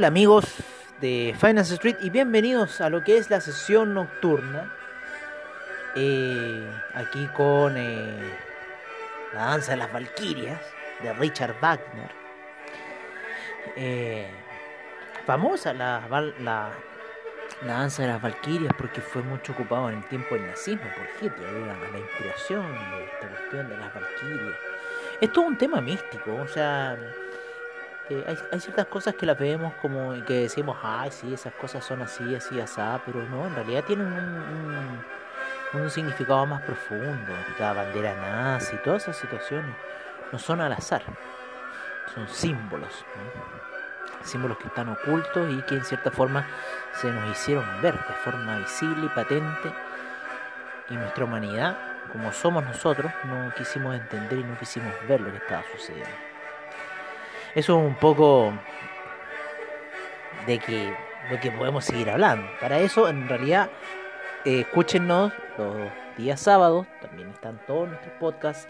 Hola amigos de Finance Street y bienvenidos a lo que es la sesión nocturna. Eh, aquí con eh, la danza de las Valquirias de Richard Wagner. Eh, famosa la, la, la, danza de las Valquirias porque fue mucho ocupado en el tiempo del nazismo por. Era la inspiración de esta cuestión de las Valquirias. Es todo un tema místico, o sea hay, ciertas cosas que las vemos como que decimos, ay, sí, esas cosas son así, así, así, pero no, en realidad tienen un, un, significado más profundo. La bandera nazi, todas esas situaciones no son al azar, son símbolos, símbolos que están ocultos y que en cierta forma se nos hicieron ver de forma visible y patente. Y nuestra humanidad, como somos nosotros, no quisimos entender y no quisimos ver lo que estaba sucediendo. Eso es un poco de que lo que podemos seguir hablando. Para eso, en realidad, eh, escúchenos los días sábados. También están todos nuestros podcasts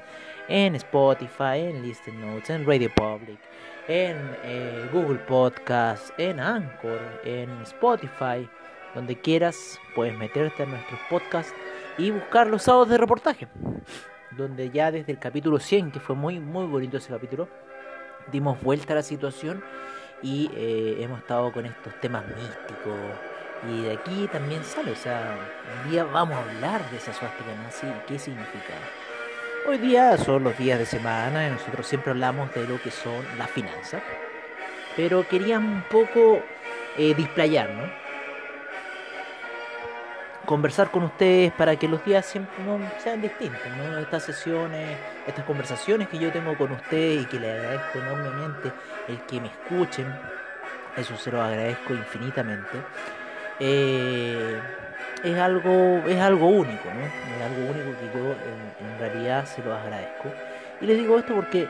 en Spotify, en Listen Notes, en Radio Public, en eh, Google Podcasts, en Anchor, en Spotify. Donde quieras, puedes meterte en nuestros podcasts y buscar los sábados de reportaje. Donde ya desde el capítulo 100, que fue muy, muy bonito ese capítulo dimos vuelta a la situación y eh, hemos estado con estos temas místicos. Y de aquí también sale, o sea, un día vamos a hablar de esa suástica nazi y qué significa. Hoy día son los días de semana y nosotros siempre hablamos de lo que son las finanzas, pero queríamos un poco eh, displayarnos conversar con ustedes para que los días siempre sean distintos, ¿no? Estas sesiones, estas conversaciones que yo tengo con ustedes y que les agradezco enormemente el que me escuchen, eso se lo agradezco infinitamente. Eh, es algo es algo único. Es algo único que yo en, en realidad se lo agradezco. Y les digo esto porque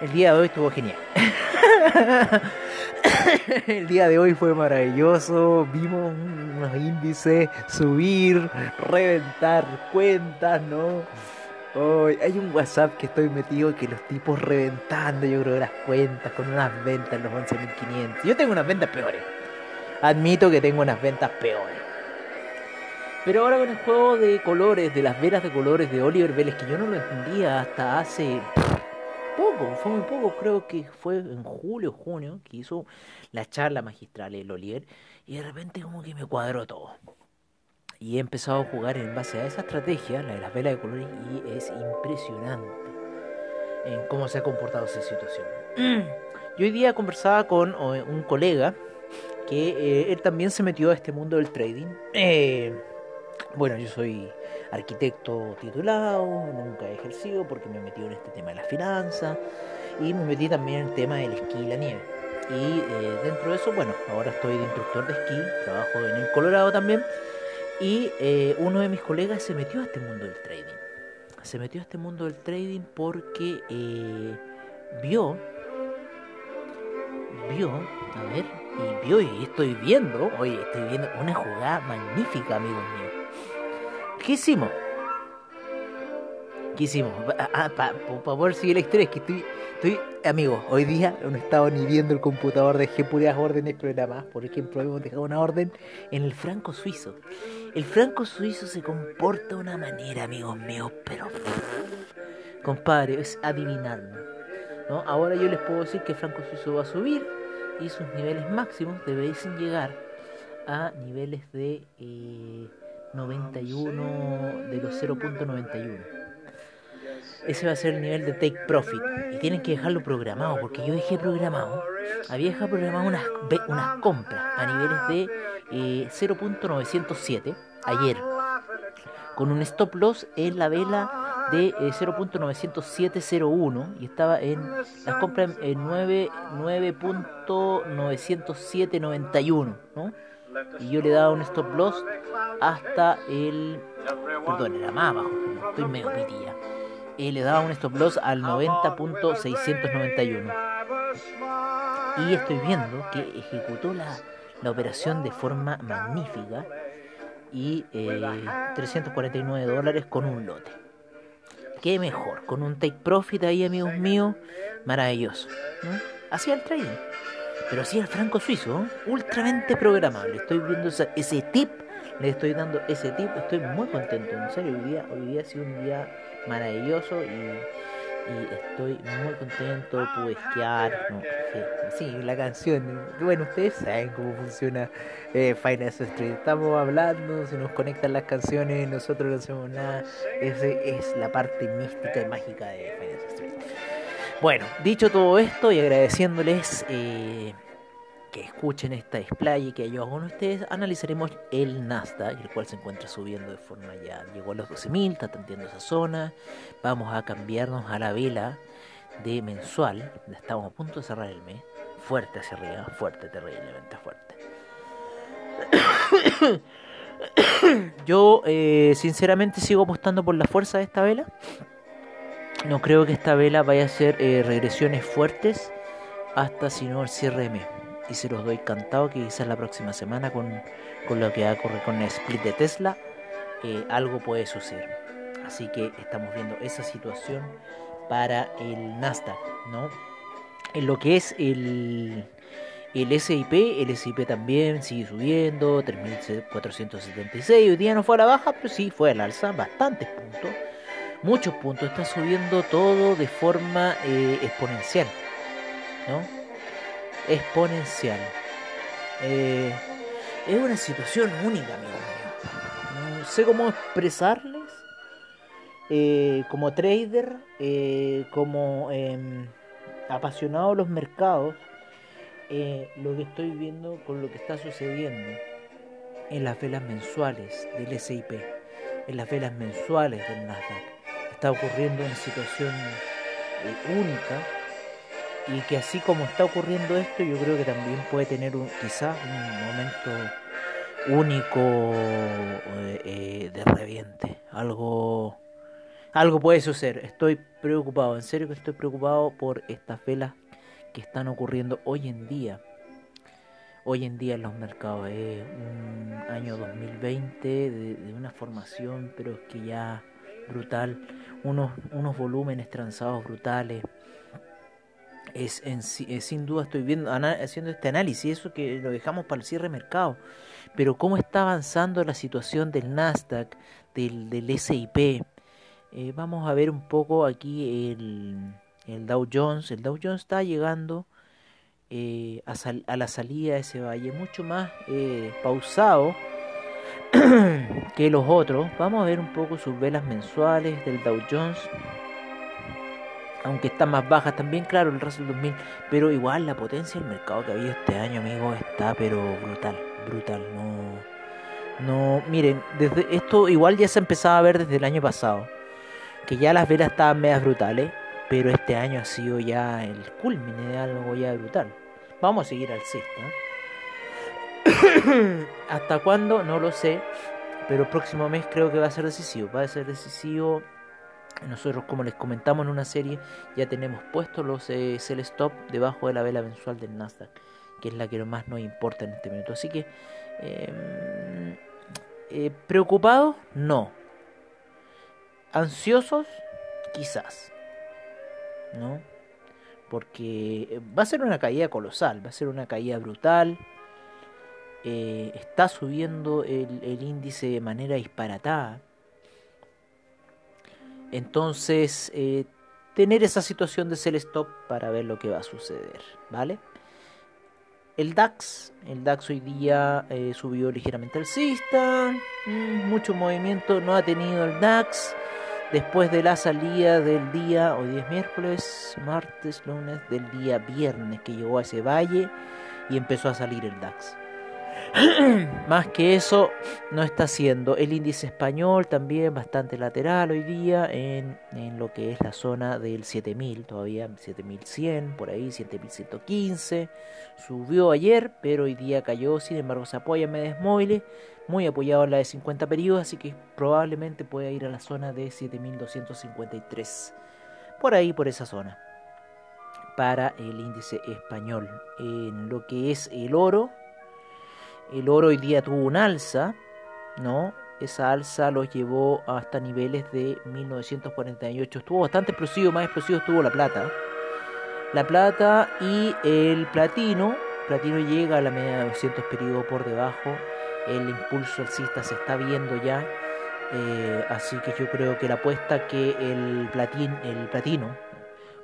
el día de hoy estuvo genial. El día de hoy fue maravilloso. Vimos unos índices subir, reventar cuentas, ¿no? Hoy hay un WhatsApp que estoy metido que los tipos reventando, yo creo, las cuentas con unas ventas en los 11.500. Yo tengo unas ventas peores. Admito que tengo unas ventas peores. Pero ahora con el juego de colores, de las velas de colores de Oliver Vélez, que yo no lo entendía hasta hace poco, fue muy poco, creo que fue en julio, junio, que hizo la charla magistral el Oliver, y de repente como que me cuadró todo. Y he empezado a jugar en base a esa estrategia, la de las velas de colores, y es impresionante en cómo se ha comportado esa situación. Yo hoy día conversaba con un colega que eh, él también se metió a este mundo del trading. Eh, bueno, yo soy arquitecto titulado, nunca he ejercido porque me he metido en este tema de la finanza y me metí también en el tema del esquí y la nieve. Y eh, dentro de eso, bueno, ahora estoy de instructor de esquí, trabajo en el Colorado también. Y eh, uno de mis colegas se metió a este mundo del trading. Se metió a este mundo del trading porque eh, vio, vio, a ver, y vio y estoy viendo, oye, estoy viendo una jugada magnífica, amigos míos ¿Qué hicimos? ¿Qué hicimos? Ah, Para poder seguir la historia, es que estoy, estoy, amigos, hoy día no he estado ni viendo el computador, dejé puras órdenes programadas. Por ejemplo, hemos dejado una orden en el franco suizo. El franco suizo se comporta de una manera, amigos míos, pero. Compadre, es adivinarlo. ¿no? Ahora yo les puedo decir que el franco suizo va a subir y sus niveles máximos deberían llegar a niveles de. Eh, 91 de los 0.91. Ese va a ser el nivel de take profit. Y tienen que dejarlo programado, porque yo dejé programado. Había dejado programado unas, unas compras a niveles de 0.907 eh, ayer. Con un stop loss en la vela de 0.90701 eh, y estaba en las compras en 9.90791, ¿no? Y yo le daba un stop loss hasta el perdón, era más abajo, estoy medio pitilla. Y le daba un stop loss al 90.691. Y estoy viendo que ejecutó la, la operación de forma magnífica y 349 eh, dólares con un lote. Qué mejor, con un take profit ahí, amigos míos, maravilloso. Así el trading, pero así el franco suizo, ultramente programable. Estoy viendo ese, tip, le estoy dando ese tip, estoy muy contento, en serio, hoy día, hoy día ha sido un día maravilloso y estoy muy contento, pude esquiar, no, sí, la canción, bueno, ustedes saben cómo funciona eh, Finance Street, estamos hablando, se nos conectan las canciones, nosotros no hacemos nada, esa es la parte mística y mágica de Finance Street. Bueno, dicho todo esto y agradeciéndoles eh, que escuchen esta display y que yo con ustedes, analizaremos el Nasdaq, el cual se encuentra subiendo de forma ya, llegó a los 12.000, está tanteando esa zona, vamos a cambiarnos a la vela de mensual, estamos a punto de cerrar el mes, fuerte hacia arriba, fuerte, terriblemente fuerte. Yo eh, sinceramente sigo apostando por la fuerza de esta vela. No creo que esta vela vaya a hacer eh, regresiones fuertes hasta si no el mes y se los doy cantado que quizás la próxima semana con, lo que va a ocurrir con el split de Tesla, eh, algo puede suceder. Así que estamos viendo esa situación para el Nasdaq, ¿no? En lo que es el, el SIP, el SIP también sigue subiendo, 3.476, hoy día no fue a la baja, pero sí fue al alza, bastantes puntos, muchos puntos, está subiendo todo de forma eh, exponencial, ¿no? exponencial. Eh, es una situación única, amigo mío. No sé cómo expresarles. Eh, como trader, como em, apasionado de los mercados, lo que estoy viendo con lo que está sucediendo en las velas mensuales del SIP, en las velas mensuales del Nasdaq. Está ocurriendo una situación única y que así como está ocurriendo esto, yo creo que también puede tener un, quizás un momento único eh, eh, de reviente. Algo, algo puede suceder. Estoy preocupado, en serio que estoy preocupado por estas velas que están ocurriendo hoy en día. Hoy en día en los mercados. Es un año 2020 de, de una formación, pero es que ya brutal. Unos, unos volúmenes transados brutales es, en, sin duda estoy viendo haciendo este análisis, eso que lo dejamos para el cierre de mercado, pero cómo está avanzando la situación del Nasdaq, del, del SIP. Eh, vamos a ver un poco aquí el, el, Dow Jones. El Dow Jones está llegando eh, a, a, la salida de ese valle mucho más eh, pausado que los otros. Vamos a ver un poco sus velas mensuales del Dow Jones aunque está más baja también, claro, el Russell 2000, pero igual la potencia del mercado que ha habido este año, amigos, está pero brutal, brutal, no, no, miren, desde esto igual ya se empezaba a ver desde el año pasado, que ya las velas estaban medias brutales, pero este año ha sido ya el culmine de algo ya brutal. Vamos a seguir al sexto. ¿eh? ¿Hasta cuándo? No lo sé, pero el próximo mes creo que va a ser decisivo, va a ser decisivo nosotros, como les comentamos en una serie, ya tenemos puestos los eh, sell stop debajo de la vela mensual del Nasdaq, que es la que más nos importa en este momento. Así que, em, eh, ¿preocupados? No. ¿Ansiosos? Quizás. ¿No? Porque va a ser una caída colosal, va a ser una caída brutal. Eh, está subiendo el, índice de manera disparatada entonces, eh, tener esa situación de sell stop para ver lo que va a suceder, ¿vale? El DAX, el DAX hoy día eh, subió ligeramente alcista, mm, mucho movimiento no ha tenido el DAX después de la salida del día, hoy día es miércoles, martes, lunes, del día viernes que llegó a ese valle y empezó a salir el DAX. Más que eso, no está haciendo. El índice español también bastante lateral hoy día en, en, lo que es la zona del 7000, todavía 7100, por ahí 7115. Subió ayer, pero hoy día cayó. Sin embargo, se apoya en medias móviles, muy apoyado en la de 50 periodos, así que probablemente pueda ir a la zona de 7253. Por ahí, por esa zona. Para el índice español. En lo que es el oro el oro hoy día tuvo un alza, ¿no? Esa alza los llevó hasta niveles de 1948. Estuvo bastante explosivo, más explosivo estuvo la plata. La plata y el platino. platino llega a la media de 200 periodos por debajo. El impulso alcista se está viendo ya. Eh, así que yo creo que la apuesta que el, platín, el platino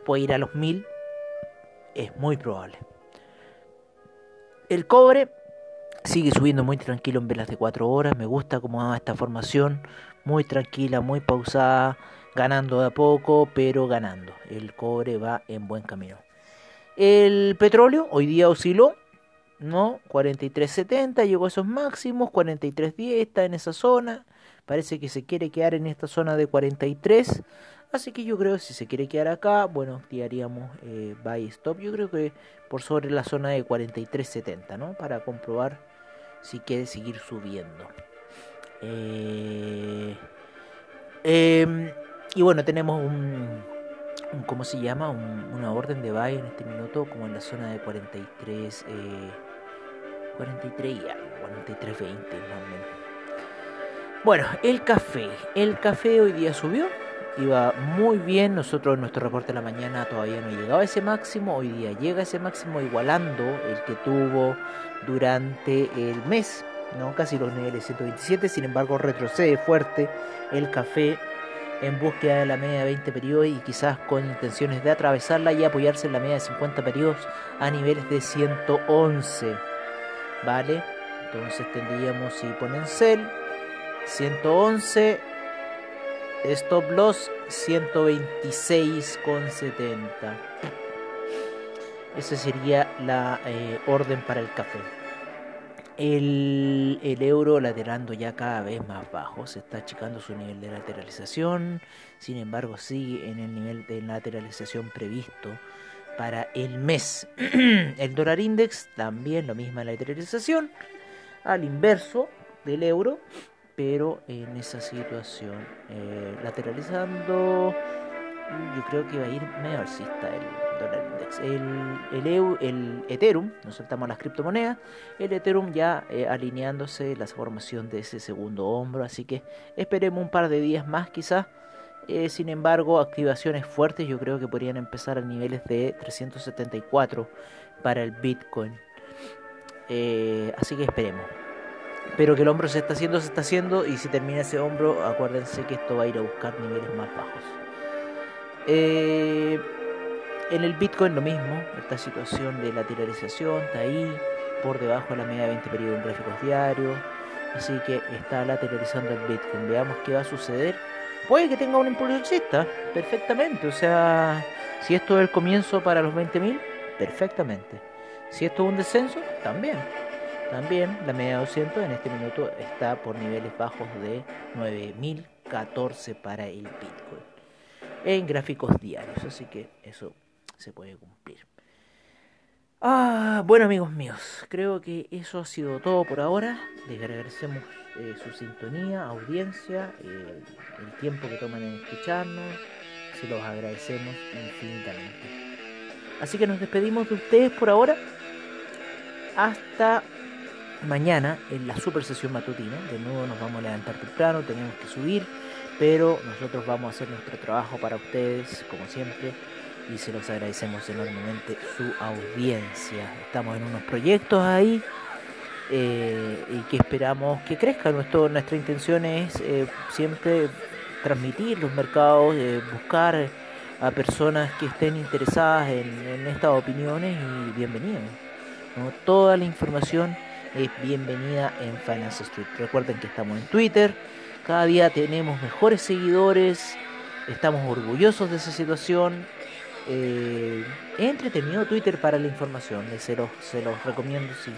puede ir a los 1000 es muy probable. El cobre Sigue subiendo muy tranquilo en velas de 4 horas. Me gusta cómo va esta formación. Muy tranquila, muy pausada. Ganando de a poco, pero ganando. El cobre va en buen camino. El petróleo hoy día osciló. ¿no? 43.70 llegó a esos máximos. 43.10 está en esa zona. Parece que se quiere quedar en esta zona de 43. Así que yo creo que si se quiere quedar acá, bueno, activaríamos eh, buy stop. Yo creo que por sobre la zona de 43.70, ¿no? Para comprobar si quiere seguir subiendo. Eh, em, y bueno, tenemos un, ¿cómo se llama? una orden de buy en este minuto, como en la zona de 43, eh, 43 y algo, 43, 20 más o menos. Bueno, el café. El café hoy día subió iba muy bien. Nosotros en nuestro reporte de la mañana todavía no llegaba a ese máximo. Hoy día llega a ese máximo igualando el que tuvo durante el mes, ¿no? casi los niveles 127. Sin embargo, retrocede fuerte el café en búsqueda de la media de 20 periodos y quizás con intenciones de atravesarla y apoyarse en la media de 50 periodos a niveles de 111. ¿Vale? Entonces tendríamos, si ponen sell, 111 Stop loss 126,70. Esa sería la eh, orden para el café. El, el, euro laterando ya cada vez más bajo, se está achicando su nivel de lateralización, sin embargo sigue en el nivel de lateralización previsto para el mes. el dólar index también lo misma lateralización, al inverso del euro, pero en esa situación, eh, lateralizando, yo creo que va a ir medio alcista el dólar index. El, el Ethereum, nos saltamos las criptomonedas, el Ethereum ya eh, alineándose la formación de ese segundo hombro, así que esperemos un par de días más quizás. Eh, sin embargo, activaciones fuertes yo creo que podrían empezar a niveles de 374 para el Bitcoin. así que esperemos pero que el hombro se está haciendo, se está haciendo, y si termina ese hombro, acuérdense que esto va a ir a buscar niveles más bajos. Eh, en el Bitcoin lo mismo, esta situación de lateralización está ahí, por debajo de la media de 20 periodos en gráficos diarios, así que está lateralizando el Bitcoin. Veamos qué va a suceder. Puede que tenga un impulso alcista, perfectamente, o sea, si esto es el comienzo para los 20.000, perfectamente. Si esto es un descenso, también. También la media de 200 en este minuto está por niveles bajos de 9014 para el Bitcoin en gráficos diarios, así que eso se puede cumplir. Ah, bueno amigos míos, creo que eso ha sido todo por ahora. Les agradecemos eh, su sintonía, audiencia, eh, el tiempo que toman en escucharnos. Se los agradecemos infinitamente. Así que nos despedimos de ustedes por ahora. Hasta mañana en la super sesión matutina. De nuevo nos vamos a levantar temprano, tenemos que subir, pero nosotros vamos a hacer nuestro trabajo para ustedes, como siempre, y se los agradecemos enormemente su audiencia. Estamos en unos proyectos ahí. Eh, y que esperamos que crezcan. Nuestro, nuestra intención es eh, siempre transmitir los mercados, eh, buscar a personas que estén interesadas en, estas opiniones y bienvenidos. Toda la información es bienvenida en Finance Street. Recuerden que estamos en Twitter, cada día tenemos mejores seguidores, estamos orgullosos de esa situación. Eh, entretenido Twitter para la información, se los, se los recomiendo si,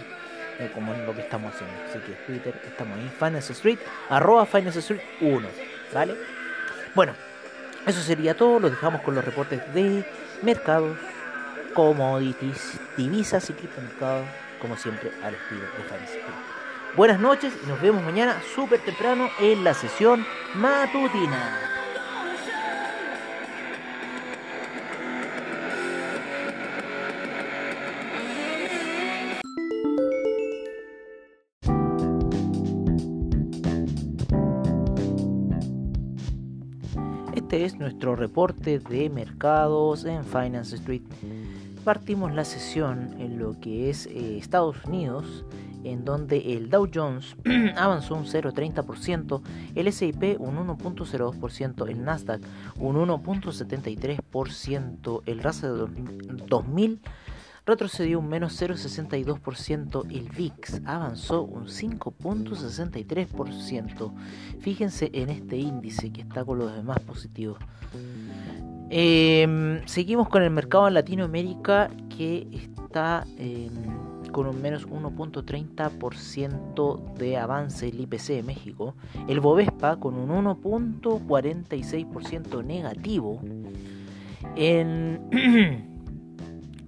eh, como lo que estamos haciendo. Así que Twitter, estamos ahí, Finance Street, arroba Finance Street 1, ¿vale? Bueno, eso sería todo, lo dejamos con los reportes de mercados, commodities, divisas y criptomercados, como siempre, al estilo de Street. Buenas noches y nos vemos mañana súper temprano en la sesión matutina. Este es nuestro reporte de mercados en Finance Street. Partimos la sesión en lo que es eh, Estados Unidos, en donde el Dow Jones avanzó un 0,30%, el SIP un 1,02%, el Nasdaq un 1,73%, el Russell 2000 retrocedió un menos 0,62%, el VIX avanzó un 5,63%. Fíjense en este índice que está con los demás positivos. Em, seguimos con el mercado en Latinoamérica que está em, con un menos 1.30% de avance el IPC de México. El Bovespa con un 1.46% negativo. En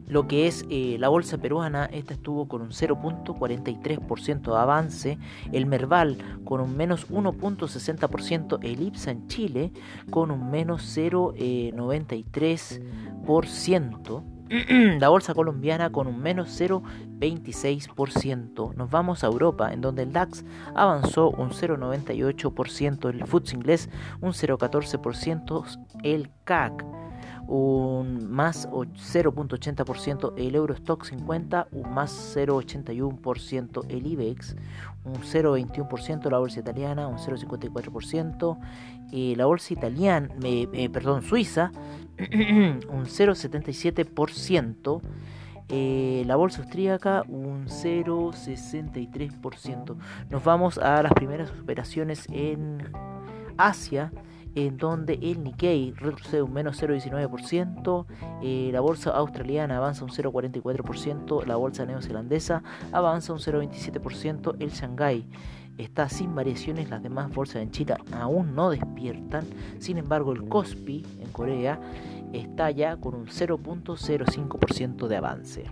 lo que es eh, la bolsa peruana, esta estuvo con un 0.43% de avance, el Merval con un menos 1.60%, el IPSA en Chile con un menos 0.93%. Eh, la bolsa colombiana con un menos 0,26%. Nos vamos a Europa, en donde el DAX avanzó un 0,98%, el FTSE inglés un 0,14%, el CAC un más 0.80% el Eurostock 50, un más 0.81% el IBEX, un 0.21% la bolsa italiana, un 0.54%, eh, la bolsa italiana, eh, perdón, suiza, un 0.77%, eh, la bolsa austríaca un 0,63%. Nos vamos a las primeras operaciones en Asia en donde el Nikkei retrocede un menos 0,19%, eh, la bolsa australiana avanza un 0,44%, la bolsa neozelandesa avanza un 0,27%, el Shanghai está sin variaciones, las demás bolsas en China aún no despiertan, sin embargo el Kospi en Corea está ya con un 0,05% de avance.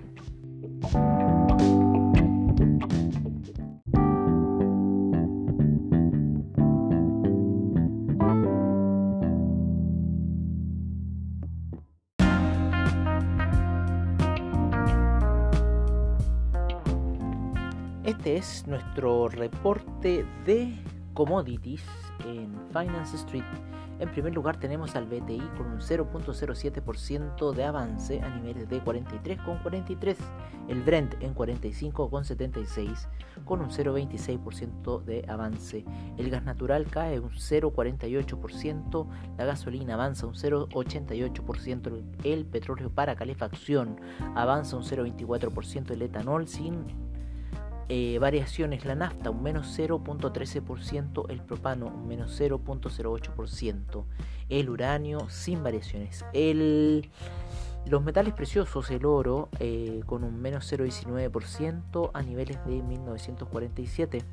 Este es nuestro reporte de commodities en Finance Street. En primer lugar tenemos al BTI con un 0.07% de avance a niveles de 43,43. El Brent en 45,76 con un 0.26% de avance. El gas natural cae un 0.48%. La gasolina avanza un 0.88%. El petróleo para calefacción avanza un 0.24%. El etanol sin eh, variaciones, la nafta un menos 0.13%, el propano un menos 0.08%, el uranio sin variaciones, los metales preciosos, el oro eh, con un menos 0.19% a niveles de 1947.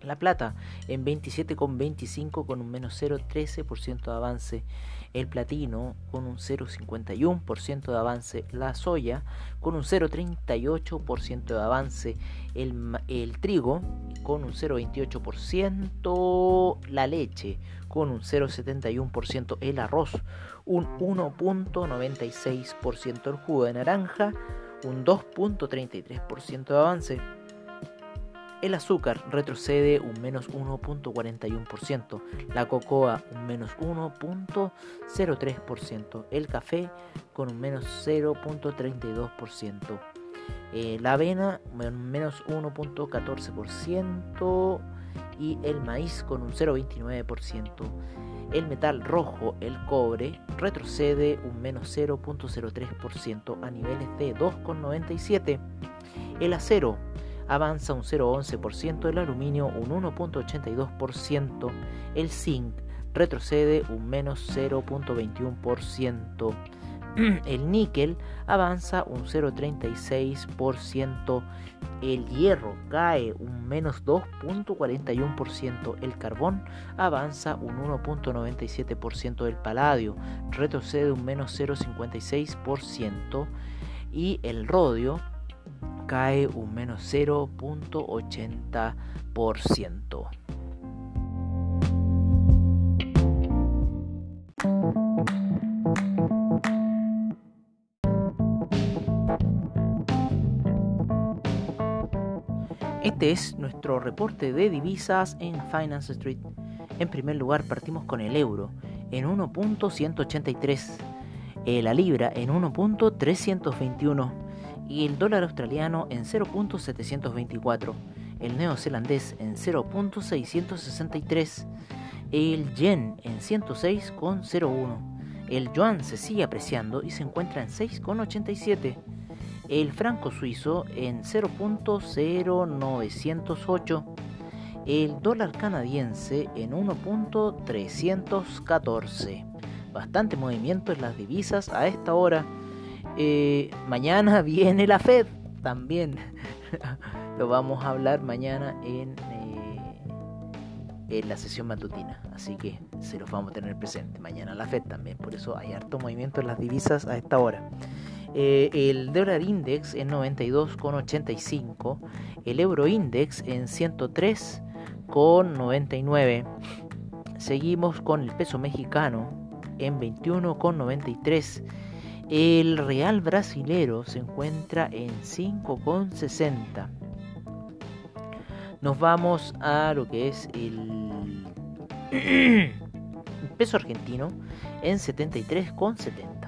La plata en 27,25 con un menos 0,13% de avance el platino con un 0,51% de avance, la soya con un 0,38% de avance, el, trigo con un 0,28%, la leche con un 0,71%, el arroz un 1,96%, el jugo de naranja un 2,33% de avance el azúcar retrocede un menos 1.41%, la cocoa un menos 1.03%, el café con un menos 0.32%, eh, la avena un menos 1.14% y el maíz con un 0.29%. El metal rojo, el cobre, retrocede un menos 0.03% a niveles de 2,97. El acero avanza un 0,11%, el aluminio un 1,82%, el zinc retrocede un menos 0,21%, El níquel avanza un 0,36%. El hierro cae un menos 2.41%. El carbón avanza un 1.97%. El paladio retrocede un menos 0.56%. Y el rodio cae un menos 0.80%. Este es nuestro reporte de divisas en Finance Street. En primer lugar partimos con el euro en 1.183, eh, la libra en 1.321 y el dólar australiano en 0.724, el neozelandés en 0.663, el yen en 106.01, el yuan se sigue apreciando y se encuentra en 6.87 el franco suizo en 0.0908, el dólar canadiense en 1.314. Bastante movimiento en las divisas a esta hora. Eh, mañana viene la Fed también. Lo vamos a hablar mañana en, eh, en la sesión matutina. Así que se los vamos a tener presente. Mañana la Fed también. Por eso hay harto movimiento en las divisas a esta hora. Eh, el dólar index en 92,85, el euro index en 103,99. Seguimos con el peso mexicano en 21,93. El real brasilero se encuentra en 5,60. Nos vamos a lo que es el peso argentino en 73,70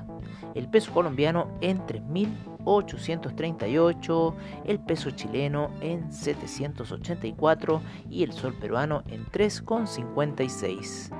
el peso colombiano en 3.838, el peso chileno en 784 y el sol peruano en 3,56.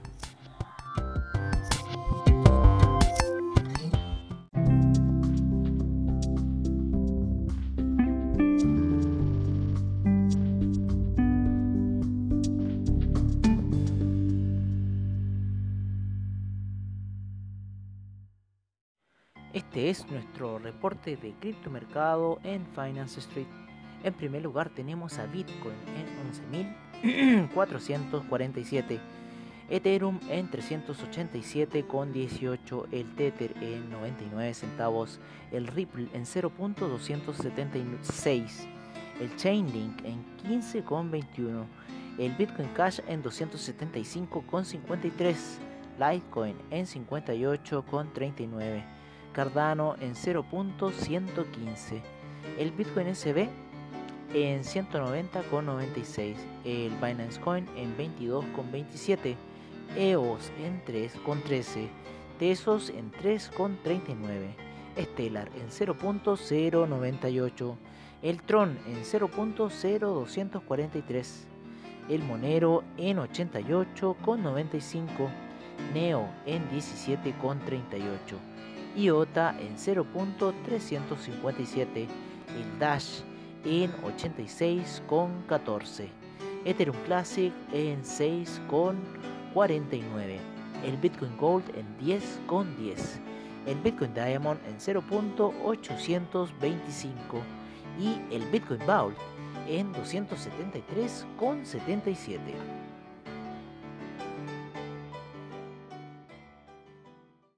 Este es nuestro reporte de criptomercado en Finance Street. En primer lugar tenemos a Bitcoin en 11.447, Ethereum en 387,18, el Tether en 99 centavos, el Ripple en 0.276, el Chainlink en 15,21, el Bitcoin Cash en 275,53, Litecoin en 58,39 Cardano en 0.115, el Bitcoin SB en 190,96, el Binance Coin en 22,27, EOS en 3,13, Tesos en 3,39, Stellar en 0.098, el Tron en 0.0243, el Monero en 88,95, Neo en 17,38. IOTA en 0.357, el Dash en 86,14, Ethereum Classic en 6,49, el Bitcoin Gold en 10,10, el Bitcoin Diamond en 0.825 y el Bitcoin Vault en 273,77.